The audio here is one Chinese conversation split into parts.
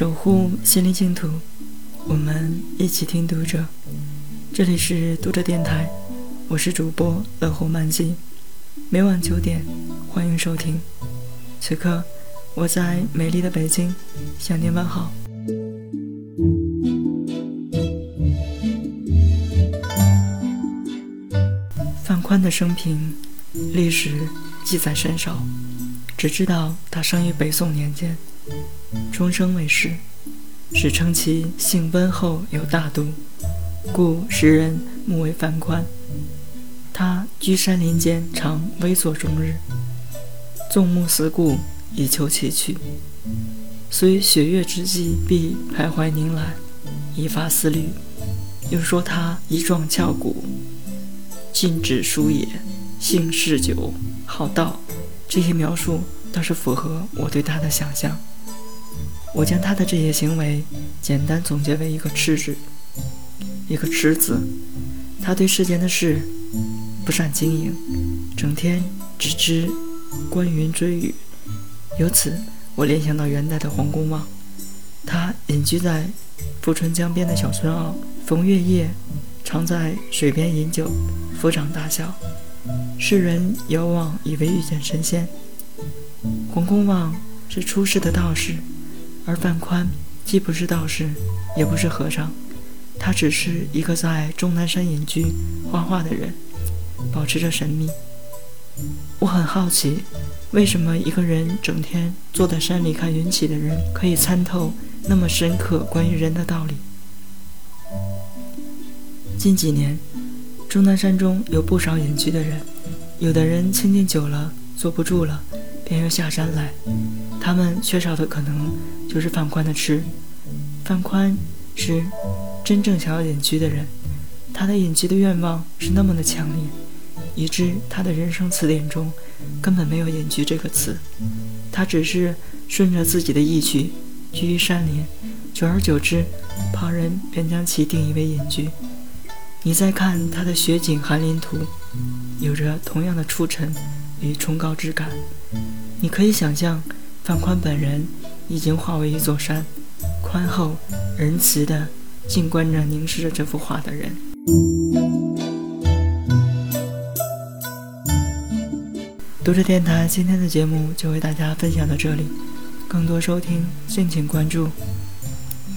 守护心灵净土，我们一起听读者。这里是读者电台，我是主播乐活慢记，每晚九点欢迎收听。此刻我在美丽的北京向您问好。范宽的生平历史记载甚少，只知道他生于北宋年间。终生为士，史称其性温厚有大度，故时人目为范宽。他居山林间，常微坐终日，纵目思故，以求其趣。虽雪月之际，必徘徊凝览，以发思虑。又说他仪状翘骨，尽止书也，性嗜酒，好道。这些描述倒是符合我对他的想象。我将他的这些行为简单总结为一个“痴”字，一个“痴”字。他对世间的事不善经营，整天只知观云追雨。由此，我联想到元代的黄公望，他隐居在富春江边的小村坳，逢月夜常在水边饮酒，抚掌大笑，世人遥望以为遇见神仙。黄公望是出世的道士。而范宽既不是道士，也不是和尚，他只是一个在终南山隐居画画的人，保持着神秘。我很好奇，为什么一个人整天坐在山里看云起的人，可以参透那么深刻关于人的道理？近几年，终南山中有不少隐居的人，有的人清静久了坐不住了，便又下山来。他们缺少的可能就是范宽的痴。范宽是真正想要隐居的人，他的隐居的愿望是那么的强烈，以致他的人生词典中根本没有隐居这个词。他只是顺着自己的意趣居于山林，久而久之，旁人便将其定义为隐居。你再看他的《雪景寒林图》，有着同样的出尘与崇高之感。你可以想象。范宽本人已经化为一座山，宽厚、仁慈的静观着、凝视着这幅画的人。读者电台今天的节目就为大家分享到这里，更多收听敬请关注。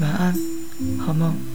晚安，好梦。